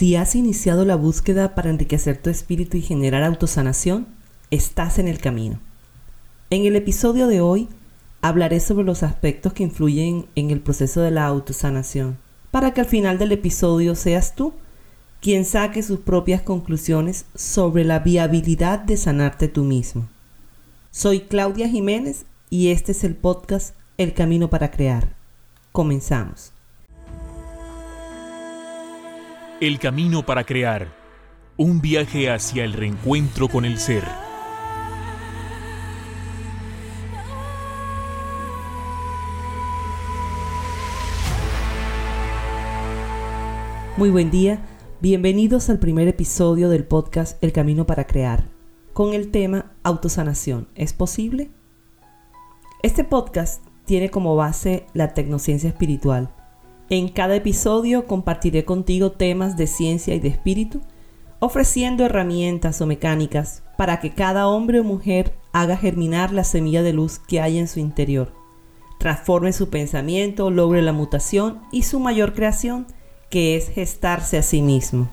Si has iniciado la búsqueda para enriquecer tu espíritu y generar autosanación, estás en el camino. En el episodio de hoy hablaré sobre los aspectos que influyen en el proceso de la autosanación, para que al final del episodio seas tú quien saque sus propias conclusiones sobre la viabilidad de sanarte tú mismo. Soy Claudia Jiménez y este es el podcast El Camino para Crear. Comenzamos. El camino para crear. Un viaje hacia el reencuentro con el ser. Muy buen día, bienvenidos al primer episodio del podcast El Camino para Crear, con el tema Autosanación. ¿Es posible? Este podcast tiene como base la tecnociencia espiritual en cada episodio compartiré contigo temas de ciencia y de espíritu, ofreciendo herramientas o mecánicas para que cada hombre o mujer haga germinar la semilla de luz que hay en su interior, transforme su pensamiento, logre la mutación y su mayor creación, que es gestarse a sí mismo.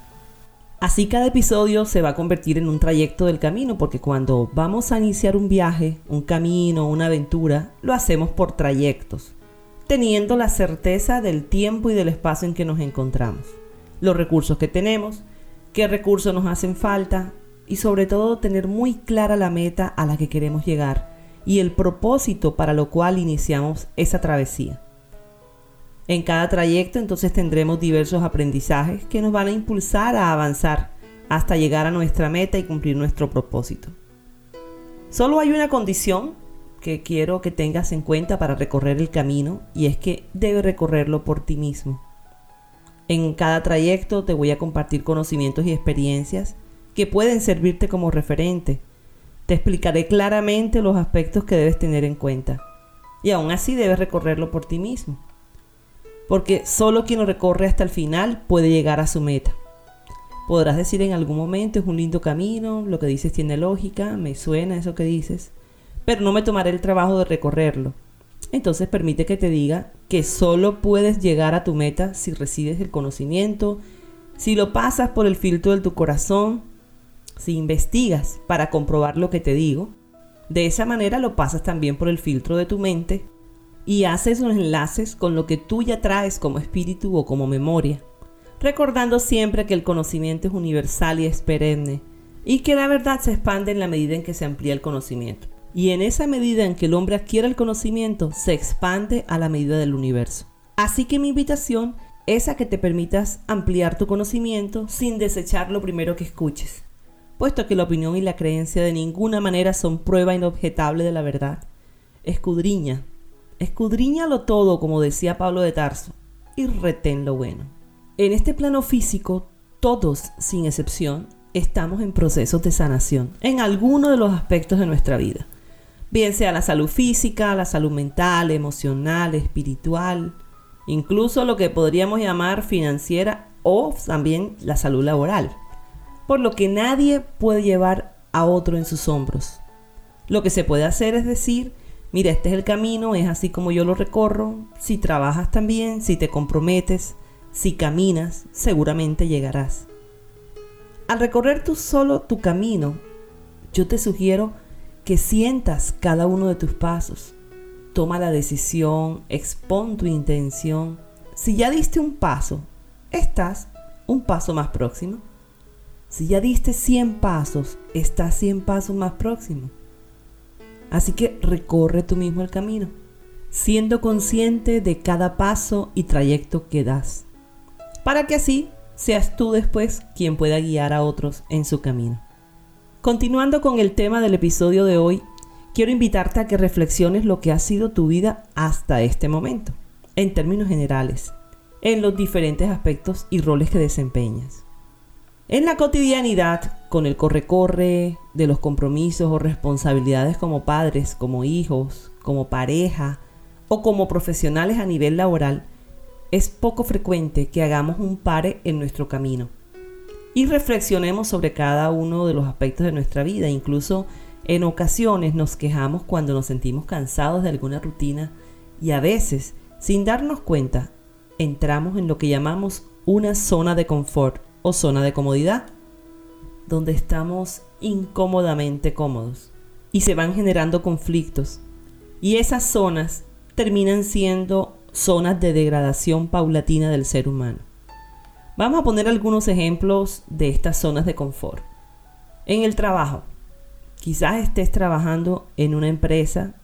Así cada episodio se va a convertir en un trayecto del camino, porque cuando vamos a iniciar un viaje, un camino, una aventura, lo hacemos por trayectos teniendo la certeza del tiempo y del espacio en que nos encontramos, los recursos que tenemos, qué recursos nos hacen falta y sobre todo tener muy clara la meta a la que queremos llegar y el propósito para lo cual iniciamos esa travesía. En cada trayecto entonces tendremos diversos aprendizajes que nos van a impulsar a avanzar hasta llegar a nuestra meta y cumplir nuestro propósito. Solo hay una condición que quiero que tengas en cuenta para recorrer el camino y es que debes recorrerlo por ti mismo. En cada trayecto te voy a compartir conocimientos y experiencias que pueden servirte como referente. Te explicaré claramente los aspectos que debes tener en cuenta. Y aún así debes recorrerlo por ti mismo. Porque solo quien lo recorre hasta el final puede llegar a su meta. Podrás decir en algún momento es un lindo camino, lo que dices tiene lógica, me suena eso que dices pero no me tomaré el trabajo de recorrerlo. Entonces permite que te diga que solo puedes llegar a tu meta si recibes el conocimiento, si lo pasas por el filtro de tu corazón, si investigas para comprobar lo que te digo. De esa manera lo pasas también por el filtro de tu mente y haces los enlaces con lo que tú ya traes como espíritu o como memoria, recordando siempre que el conocimiento es universal y es perenne y que la verdad se expande en la medida en que se amplía el conocimiento. Y en esa medida en que el hombre adquiere el conocimiento, se expande a la medida del universo. Así que mi invitación es a que te permitas ampliar tu conocimiento sin desechar lo primero que escuches, puesto que la opinión y la creencia de ninguna manera son prueba inobjetable de la verdad. Escudriña, escudriñalo todo, como decía Pablo de Tarso, y retén lo bueno. En este plano físico, todos, sin excepción, estamos en procesos de sanación en alguno de los aspectos de nuestra vida bien sea la salud física, la salud mental, emocional, espiritual, incluso lo que podríamos llamar financiera o también la salud laboral. Por lo que nadie puede llevar a otro en sus hombros. Lo que se puede hacer es decir, mira, este es el camino, es así como yo lo recorro, si trabajas también, si te comprometes, si caminas, seguramente llegarás. Al recorrer tú solo tu camino, yo te sugiero que sientas cada uno de tus pasos. Toma la decisión, expon tu intención. Si ya diste un paso, estás un paso más próximo. Si ya diste 100 pasos, estás 100 pasos más próximo. Así que recorre tú mismo el camino, siendo consciente de cada paso y trayecto que das, para que así seas tú después quien pueda guiar a otros en su camino. Continuando con el tema del episodio de hoy, quiero invitarte a que reflexiones lo que ha sido tu vida hasta este momento, en términos generales, en los diferentes aspectos y roles que desempeñas. En la cotidianidad, con el corre-corre de los compromisos o responsabilidades como padres, como hijos, como pareja o como profesionales a nivel laboral, es poco frecuente que hagamos un pare en nuestro camino y reflexionemos sobre cada uno de los aspectos de nuestra vida. Incluso en ocasiones nos quejamos cuando nos sentimos cansados de alguna rutina y a veces, sin darnos cuenta, entramos en lo que llamamos una zona de confort o zona de comodidad, donde estamos incómodamente cómodos y se van generando conflictos. Y esas zonas terminan siendo zonas de degradación paulatina del ser humano. Vamos a poner algunos ejemplos de estas zonas de confort. En el trabajo, quizás estés trabajando en una empresa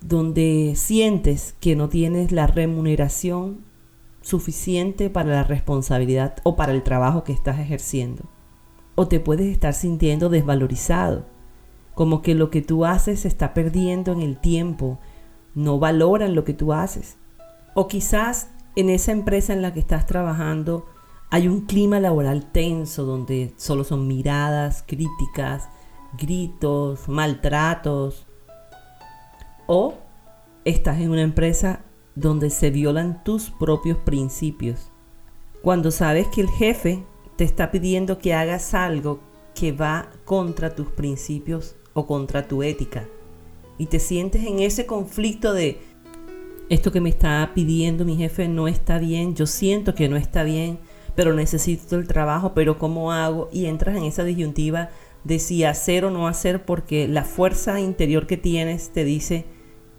donde sientes que no tienes la remuneración suficiente para la responsabilidad o para el trabajo que estás ejerciendo. O te puedes estar sintiendo desvalorizado, como que lo que tú haces se está perdiendo en el tiempo, no valoran lo que tú haces. O quizás en esa empresa en la que estás trabajando hay un clima laboral tenso donde solo son miradas, críticas, gritos, maltratos. O estás en una empresa donde se violan tus propios principios. Cuando sabes que el jefe te está pidiendo que hagas algo que va contra tus principios o contra tu ética. Y te sientes en ese conflicto de esto que me está pidiendo mi jefe no está bien, yo siento que no está bien, pero necesito el trabajo, pero ¿cómo hago? Y entras en esa disyuntiva de si hacer o no hacer porque la fuerza interior que tienes te dice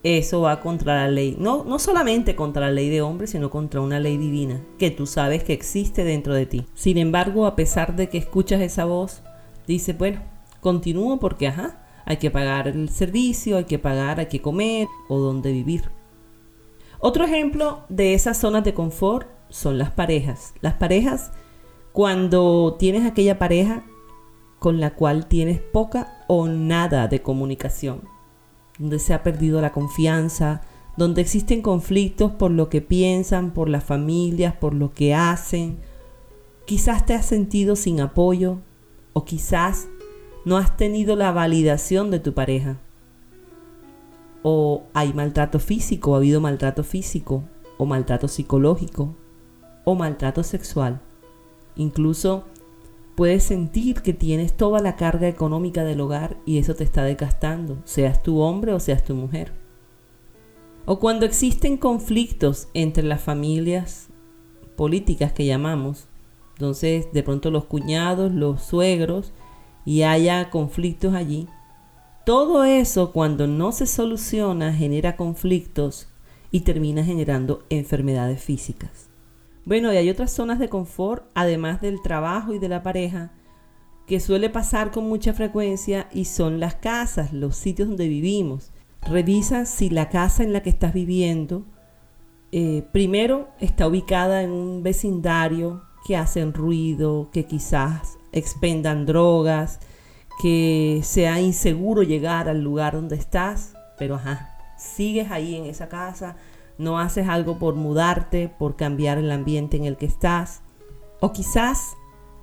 eso va contra la ley. No, no solamente contra la ley de hombres, sino contra una ley divina que tú sabes que existe dentro de ti. Sin embargo, a pesar de que escuchas esa voz, dice, bueno, continúo porque, ajá, hay que pagar el servicio, hay que pagar, hay que comer o donde vivir. Otro ejemplo de esas zonas de confort son las parejas. Las parejas, cuando tienes aquella pareja con la cual tienes poca o nada de comunicación, donde se ha perdido la confianza, donde existen conflictos por lo que piensan, por las familias, por lo que hacen. Quizás te has sentido sin apoyo o quizás no has tenido la validación de tu pareja. O hay maltrato físico, ha habido maltrato físico, o maltrato psicológico, o maltrato sexual. Incluso puedes sentir que tienes toda la carga económica del hogar y eso te está desgastando, seas tu hombre o seas tu mujer. O cuando existen conflictos entre las familias políticas que llamamos, entonces de pronto los cuñados, los suegros, y haya conflictos allí. Todo eso cuando no se soluciona genera conflictos y termina generando enfermedades físicas. Bueno, y hay otras zonas de confort, además del trabajo y de la pareja, que suele pasar con mucha frecuencia y son las casas, los sitios donde vivimos. Revisa si la casa en la que estás viviendo, eh, primero, está ubicada en un vecindario que hacen ruido, que quizás expendan drogas, que sea inseguro llegar al lugar donde estás, pero ajá, sigues ahí en esa casa, no haces algo por mudarte, por cambiar el ambiente en el que estás. O quizás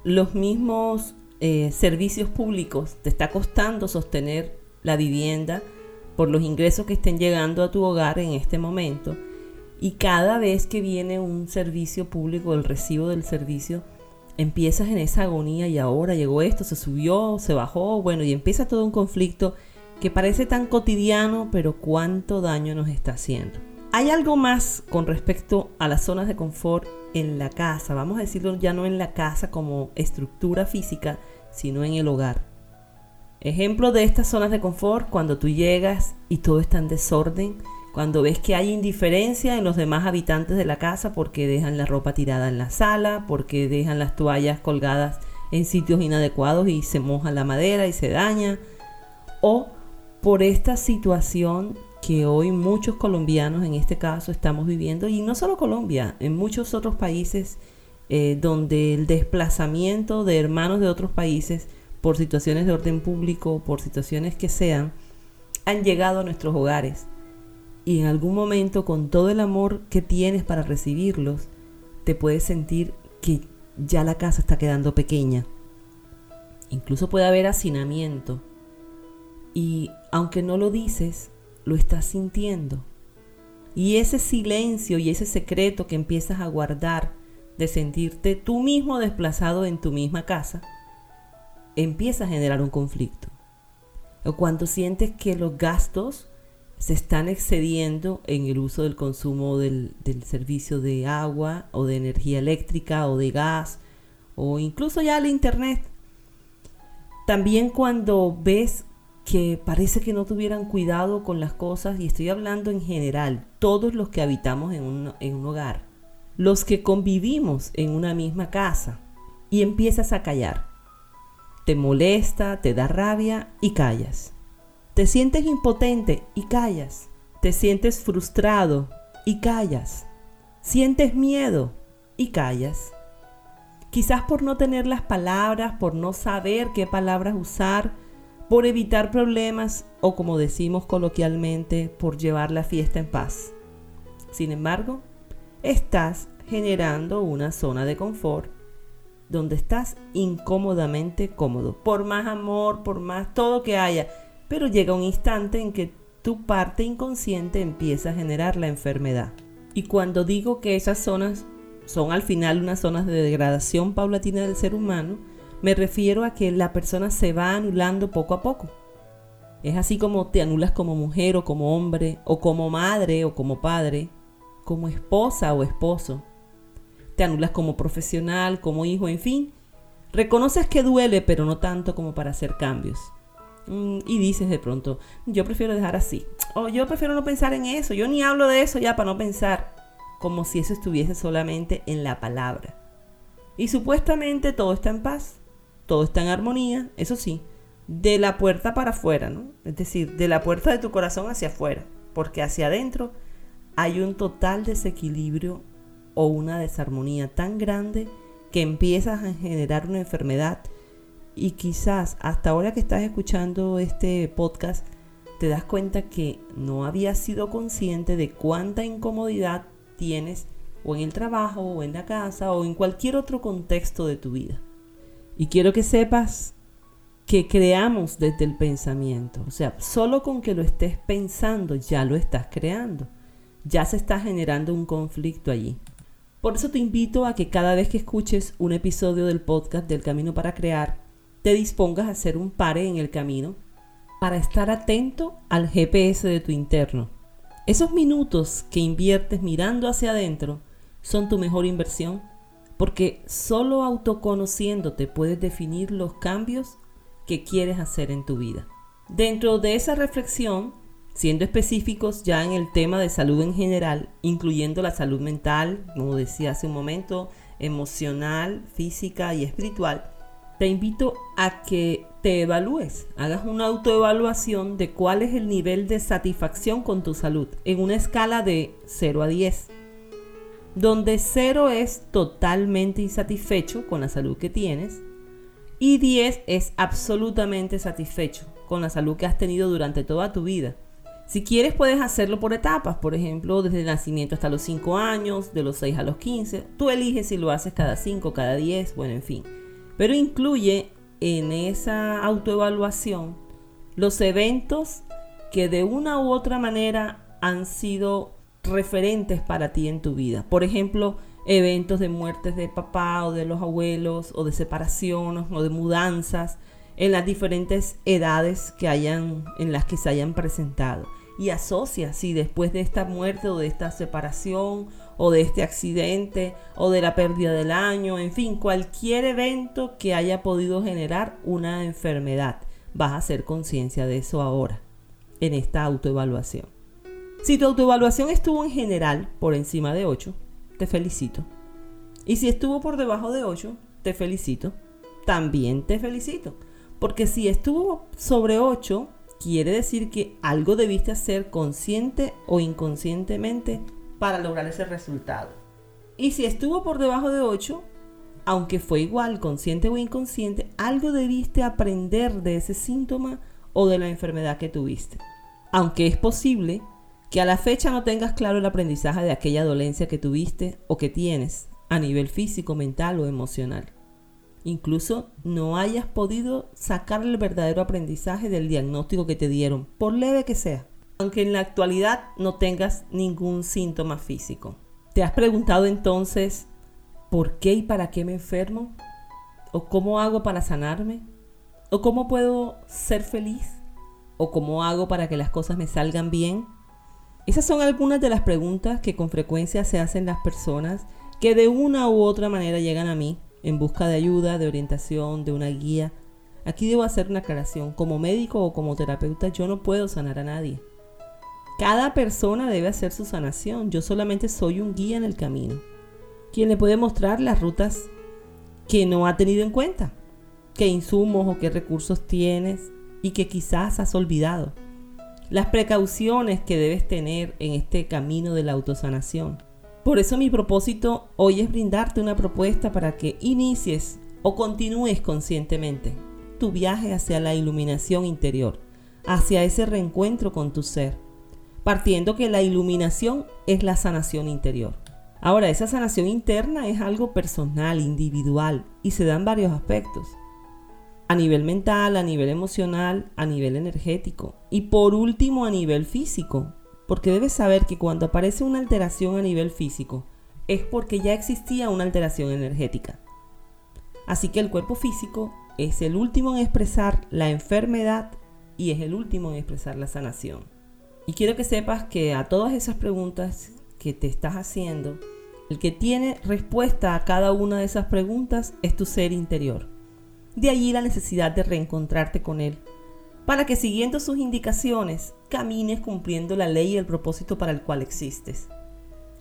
los mismos eh, servicios públicos te está costando sostener la vivienda por los ingresos que estén llegando a tu hogar en este momento. Y cada vez que viene un servicio público, el recibo del servicio, empiezas en esa agonía y ahora llegó esto, se subió, se bajó, bueno, y empieza todo un conflicto que parece tan cotidiano, pero cuánto daño nos está haciendo. Hay algo más con respecto a las zonas de confort en la casa, vamos a decirlo ya no en la casa como estructura física, sino en el hogar. Ejemplo de estas zonas de confort cuando tú llegas y todo está en desorden, cuando ves que hay indiferencia en los demás habitantes de la casa porque dejan la ropa tirada en la sala, porque dejan las toallas colgadas en sitios inadecuados y se moja la madera y se daña, o por esta situación que hoy muchos colombianos en este caso estamos viviendo, y no solo Colombia, en muchos otros países eh, donde el desplazamiento de hermanos de otros países por situaciones de orden público, por situaciones que sean, han llegado a nuestros hogares. Y en algún momento, con todo el amor que tienes para recibirlos, te puedes sentir que ya la casa está quedando pequeña. Incluso puede haber hacinamiento. Y aunque no lo dices, lo estás sintiendo. Y ese silencio y ese secreto que empiezas a guardar de sentirte tú mismo desplazado en tu misma casa, empieza a generar un conflicto. O cuando sientes que los gastos se están excediendo en el uso del consumo del, del servicio de agua o de energía eléctrica o de gas o incluso ya el internet. También cuando ves que parece que no tuvieran cuidado con las cosas, y estoy hablando en general, todos los que habitamos en un, en un hogar, los que convivimos en una misma casa, y empiezas a callar. Te molesta, te da rabia y callas. Te sientes impotente y callas. Te sientes frustrado y callas. Sientes miedo y callas. Quizás por no tener las palabras, por no saber qué palabras usar, por evitar problemas o como decimos coloquialmente, por llevar la fiesta en paz. Sin embargo, estás generando una zona de confort donde estás incómodamente cómodo, por más amor, por más todo que haya, pero llega un instante en que tu parte inconsciente empieza a generar la enfermedad. Y cuando digo que esas zonas son al final unas zonas de degradación paulatina del ser humano, me refiero a que la persona se va anulando poco a poco. Es así como te anulas como mujer o como hombre, o como madre o como padre, como esposa o esposo. Te anulas como profesional, como hijo, en fin. Reconoces que duele, pero no tanto como para hacer cambios. Mm, y dices de pronto, yo prefiero dejar así. O yo prefiero no pensar en eso. Yo ni hablo de eso ya para no pensar. Como si eso estuviese solamente en la palabra. Y supuestamente todo está en paz todo está en armonía, eso sí, de la puerta para afuera, ¿no? Es decir, de la puerta de tu corazón hacia afuera, porque hacia adentro hay un total desequilibrio o una desarmonía tan grande que empiezas a generar una enfermedad y quizás hasta ahora que estás escuchando este podcast te das cuenta que no habías sido consciente de cuánta incomodidad tienes o en el trabajo o en la casa o en cualquier otro contexto de tu vida. Y quiero que sepas que creamos desde el pensamiento. O sea, solo con que lo estés pensando ya lo estás creando. Ya se está generando un conflicto allí. Por eso te invito a que cada vez que escuches un episodio del podcast del Camino para Crear, te dispongas a hacer un pare en el camino para estar atento al GPS de tu interno. Esos minutos que inviertes mirando hacia adentro son tu mejor inversión porque solo autoconociéndote puedes definir los cambios que quieres hacer en tu vida. Dentro de esa reflexión, siendo específicos ya en el tema de salud en general, incluyendo la salud mental, como decía hace un momento, emocional, física y espiritual, te invito a que te evalúes, hagas una autoevaluación de cuál es el nivel de satisfacción con tu salud en una escala de 0 a 10 donde cero es totalmente insatisfecho con la salud que tienes y 10 es absolutamente satisfecho con la salud que has tenido durante toda tu vida. Si quieres puedes hacerlo por etapas, por ejemplo, desde el nacimiento hasta los 5 años, de los 6 a los 15. Tú eliges si lo haces cada 5, cada 10, bueno, en fin. Pero incluye en esa autoevaluación los eventos que de una u otra manera han sido referentes para ti en tu vida. Por ejemplo, eventos de muertes de papá o de los abuelos o de separaciones o de mudanzas en las diferentes edades que hayan en las que se hayan presentado y asocia si después de esta muerte o de esta separación o de este accidente o de la pérdida del año, en fin, cualquier evento que haya podido generar una enfermedad. Vas a hacer conciencia de eso ahora en esta autoevaluación. Si tu autoevaluación estuvo en general por encima de 8, te felicito. Y si estuvo por debajo de 8, te felicito. También te felicito. Porque si estuvo sobre 8, quiere decir que algo debiste hacer consciente o inconscientemente para lograr ese resultado. Y si estuvo por debajo de 8, aunque fue igual, consciente o inconsciente, algo debiste aprender de ese síntoma o de la enfermedad que tuviste. Aunque es posible que a la fecha no tengas claro el aprendizaje de aquella dolencia que tuviste o que tienes a nivel físico, mental o emocional. Incluso no hayas podido sacar el verdadero aprendizaje del diagnóstico que te dieron, por leve que sea, aunque en la actualidad no tengas ningún síntoma físico. ¿Te has preguntado entonces por qué y para qué me enfermo? ¿O cómo hago para sanarme? ¿O cómo puedo ser feliz? ¿O cómo hago para que las cosas me salgan bien? Esas son algunas de las preguntas que con frecuencia se hacen las personas que de una u otra manera llegan a mí en busca de ayuda, de orientación, de una guía. Aquí debo hacer una aclaración. Como médico o como terapeuta yo no puedo sanar a nadie. Cada persona debe hacer su sanación. Yo solamente soy un guía en el camino. Quien le puede mostrar las rutas que no ha tenido en cuenta. Qué insumos o qué recursos tienes y que quizás has olvidado. Las precauciones que debes tener en este camino de la autosanación. Por eso mi propósito hoy es brindarte una propuesta para que inicies o continúes conscientemente tu viaje hacia la iluminación interior, hacia ese reencuentro con tu ser, partiendo que la iluminación es la sanación interior. Ahora, esa sanación interna es algo personal, individual, y se da en varios aspectos. A nivel mental, a nivel emocional, a nivel energético y por último a nivel físico, porque debes saber que cuando aparece una alteración a nivel físico, es porque ya existía una alteración energética. Así que el cuerpo físico es el último en expresar la enfermedad y es el último en expresar la sanación. Y quiero que sepas que a todas esas preguntas que te estás haciendo, el que tiene respuesta a cada una de esas preguntas es tu ser interior. De allí la necesidad de reencontrarte con él para que siguiendo sus indicaciones camines cumpliendo la ley y el propósito para el cual existes.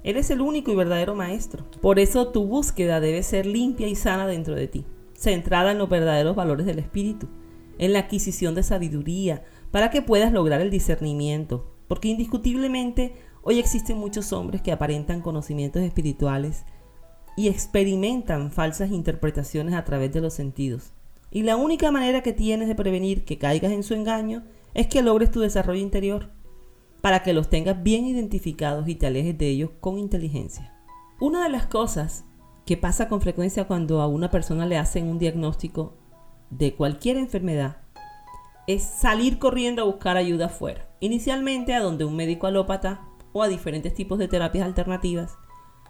Eres el único y verdadero maestro. Por eso tu búsqueda debe ser limpia y sana dentro de ti, centrada en los verdaderos valores del espíritu, en la adquisición de sabiduría, para que puedas lograr el discernimiento, porque indiscutiblemente hoy existen muchos hombres que aparentan conocimientos espirituales y experimentan falsas interpretaciones a través de los sentidos. Y la única manera que tienes de prevenir que caigas en su engaño es que logres tu desarrollo interior, para que los tengas bien identificados y te alejes de ellos con inteligencia. Una de las cosas que pasa con frecuencia cuando a una persona le hacen un diagnóstico de cualquier enfermedad es salir corriendo a buscar ayuda afuera. Inicialmente a donde un médico alópata o a diferentes tipos de terapias alternativas.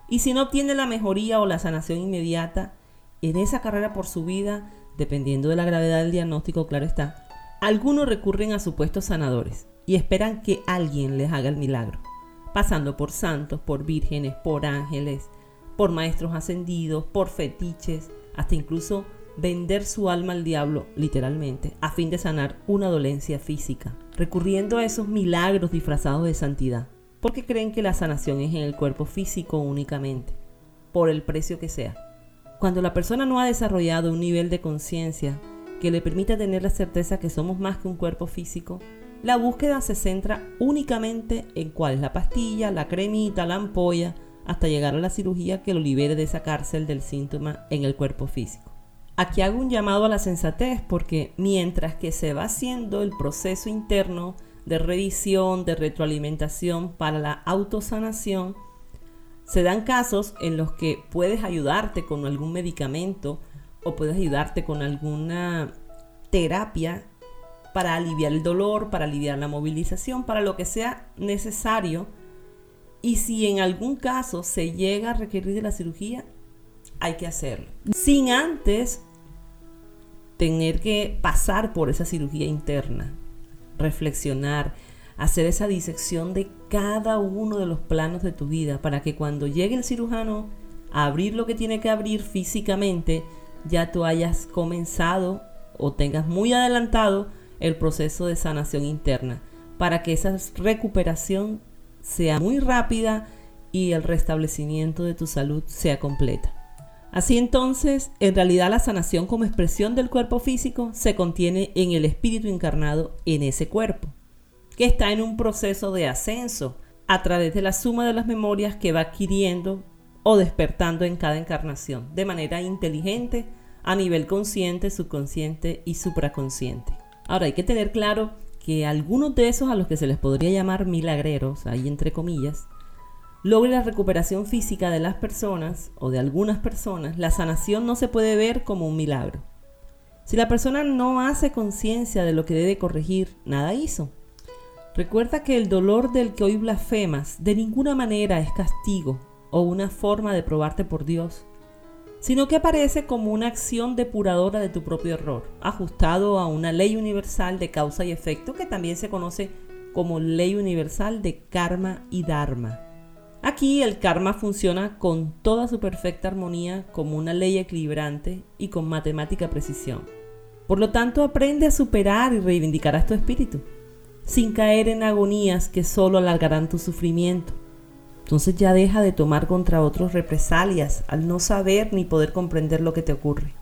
Y si no obtiene la mejoría o la sanación inmediata en esa carrera por su vida, dependiendo de la gravedad del diagnóstico, claro está, algunos recurren a supuestos sanadores y esperan que alguien les haga el milagro, pasando por santos, por vírgenes, por ángeles, por maestros ascendidos, por fetiches, hasta incluso vender su alma al diablo, literalmente, a fin de sanar una dolencia física, recurriendo a esos milagros disfrazados de santidad, porque creen que la sanación es en el cuerpo físico únicamente, por el precio que sea. Cuando la persona no ha desarrollado un nivel de conciencia que le permita tener la certeza que somos más que un cuerpo físico, la búsqueda se centra únicamente en cuál es la pastilla, la cremita, la ampolla, hasta llegar a la cirugía que lo libere de esa cárcel del síntoma en el cuerpo físico. Aquí hago un llamado a la sensatez porque mientras que se va haciendo el proceso interno de revisión, de retroalimentación para la autosanación, se dan casos en los que puedes ayudarte con algún medicamento o puedes ayudarte con alguna terapia para aliviar el dolor, para aliviar la movilización, para lo que sea necesario. Y si en algún caso se llega a requerir de la cirugía, hay que hacerlo. Sin antes tener que pasar por esa cirugía interna, reflexionar, hacer esa disección de cada uno de los planos de tu vida para que cuando llegue el cirujano a abrir lo que tiene que abrir físicamente, ya tú hayas comenzado o tengas muy adelantado el proceso de sanación interna para que esa recuperación sea muy rápida y el restablecimiento de tu salud sea completa. Así entonces, en realidad la sanación como expresión del cuerpo físico se contiene en el espíritu encarnado en ese cuerpo que está en un proceso de ascenso a través de la suma de las memorias que va adquiriendo o despertando en cada encarnación, de manera inteligente, a nivel consciente, subconsciente y supraconsciente. Ahora hay que tener claro que algunos de esos a los que se les podría llamar milagreros, ahí entre comillas, logre la recuperación física de las personas o de algunas personas, la sanación no se puede ver como un milagro. Si la persona no hace conciencia de lo que debe corregir, nada hizo. Recuerda que el dolor del que hoy blasfemas de ninguna manera es castigo o una forma de probarte por Dios, sino que aparece como una acción depuradora de tu propio error, ajustado a una ley universal de causa y efecto que también se conoce como ley universal de karma y dharma. Aquí el karma funciona con toda su perfecta armonía como una ley equilibrante y con matemática precisión. Por lo tanto, aprende a superar y reivindicar a tu espíritu, sin caer en agonías que solo alargarán tu sufrimiento. Entonces ya deja de tomar contra otros represalias al no saber ni poder comprender lo que te ocurre.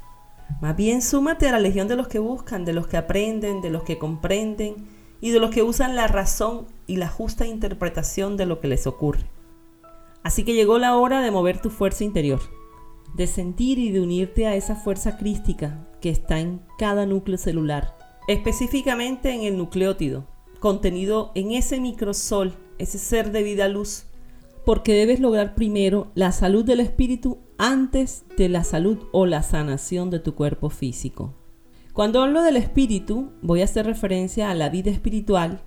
Más bien súmate a la legión de los que buscan, de los que aprenden, de los que comprenden y de los que usan la razón y la justa interpretación de lo que les ocurre. Así que llegó la hora de mover tu fuerza interior, de sentir y de unirte a esa fuerza crística que está en cada núcleo celular, específicamente en el nucleótido, contenido en ese microsol, ese ser de vida luz, porque debes lograr primero la salud del espíritu antes de la salud o la sanación de tu cuerpo físico. Cuando hablo del espíritu, voy a hacer referencia a la vida espiritual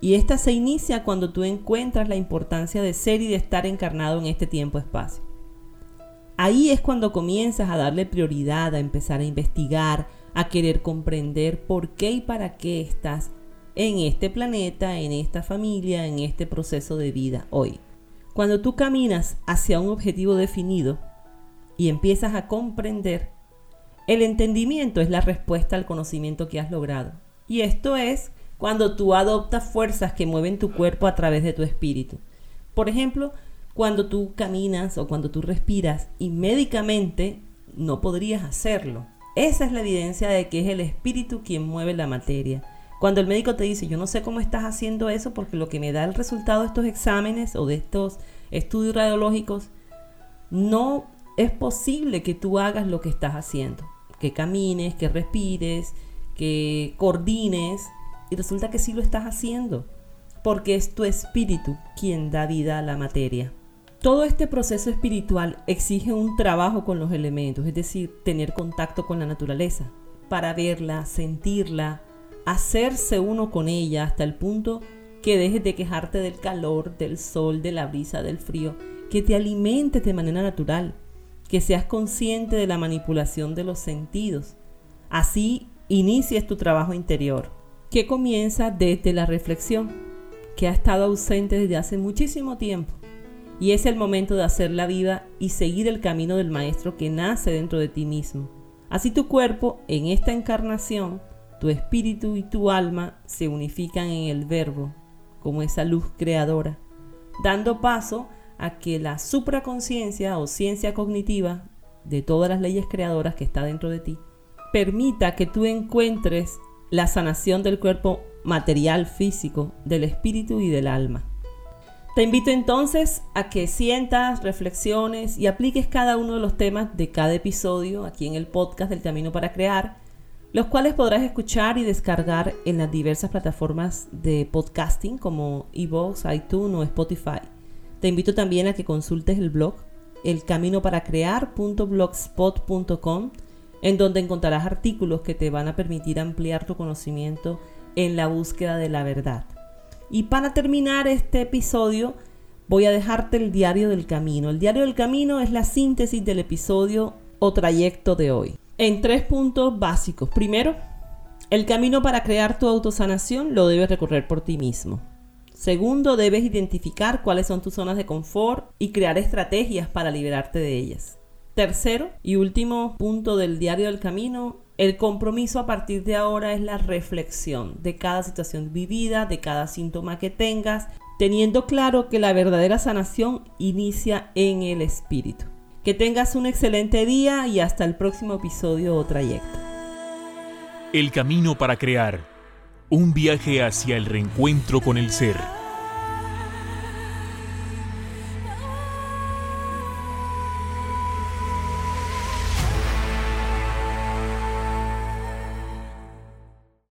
y esta se inicia cuando tú encuentras la importancia de ser y de estar encarnado en este tiempo-espacio. Ahí es cuando comienzas a darle prioridad, a empezar a investigar, a querer comprender por qué y para qué estás en este planeta, en esta familia, en este proceso de vida hoy. Cuando tú caminas hacia un objetivo definido y empiezas a comprender, el entendimiento es la respuesta al conocimiento que has logrado. Y esto es cuando tú adoptas fuerzas que mueven tu cuerpo a través de tu espíritu. Por ejemplo, cuando tú caminas o cuando tú respiras y médicamente no podrías hacerlo. Esa es la evidencia de que es el espíritu quien mueve la materia. Cuando el médico te dice, yo no sé cómo estás haciendo eso porque lo que me da el resultado de estos exámenes o de estos estudios radiológicos, no es posible que tú hagas lo que estás haciendo. Que camines, que respires, que coordines, y resulta que sí lo estás haciendo, porque es tu espíritu quien da vida a la materia. Todo este proceso espiritual exige un trabajo con los elementos, es decir, tener contacto con la naturaleza, para verla, sentirla, hacerse uno con ella hasta el punto que dejes de quejarte del calor, del sol, de la brisa, del frío, que te alimentes de manera natural, que seas consciente de la manipulación de los sentidos. Así inicies tu trabajo interior que comienza desde la reflexión, que ha estado ausente desde hace muchísimo tiempo. Y es el momento de hacerla viva y seguir el camino del Maestro que nace dentro de ti mismo. Así tu cuerpo, en esta encarnación, tu espíritu y tu alma se unifican en el verbo, como esa luz creadora, dando paso a que la supraconciencia o ciencia cognitiva de todas las leyes creadoras que está dentro de ti permita que tú encuentres la sanación del cuerpo material físico, del espíritu y del alma. Te invito entonces a que sientas, reflexiones y apliques cada uno de los temas de cada episodio aquí en el podcast del Camino para Crear, los cuales podrás escuchar y descargar en las diversas plataformas de podcasting como iVoox, iTunes o Spotify. Te invito también a que consultes el blog elcaminoparacrear.blogspot.com en donde encontrarás artículos que te van a permitir ampliar tu conocimiento en la búsqueda de la verdad. Y para terminar este episodio, voy a dejarte el diario del camino. El diario del camino es la síntesis del episodio o trayecto de hoy. En tres puntos básicos. Primero, el camino para crear tu autosanación lo debes recorrer por ti mismo. Segundo, debes identificar cuáles son tus zonas de confort y crear estrategias para liberarte de ellas. Tercero y último punto del diario del camino, el compromiso a partir de ahora es la reflexión de cada situación vivida, de cada síntoma que tengas, teniendo claro que la verdadera sanación inicia en el espíritu. Que tengas un excelente día y hasta el próximo episodio o trayecto. El camino para crear un viaje hacia el reencuentro con el ser.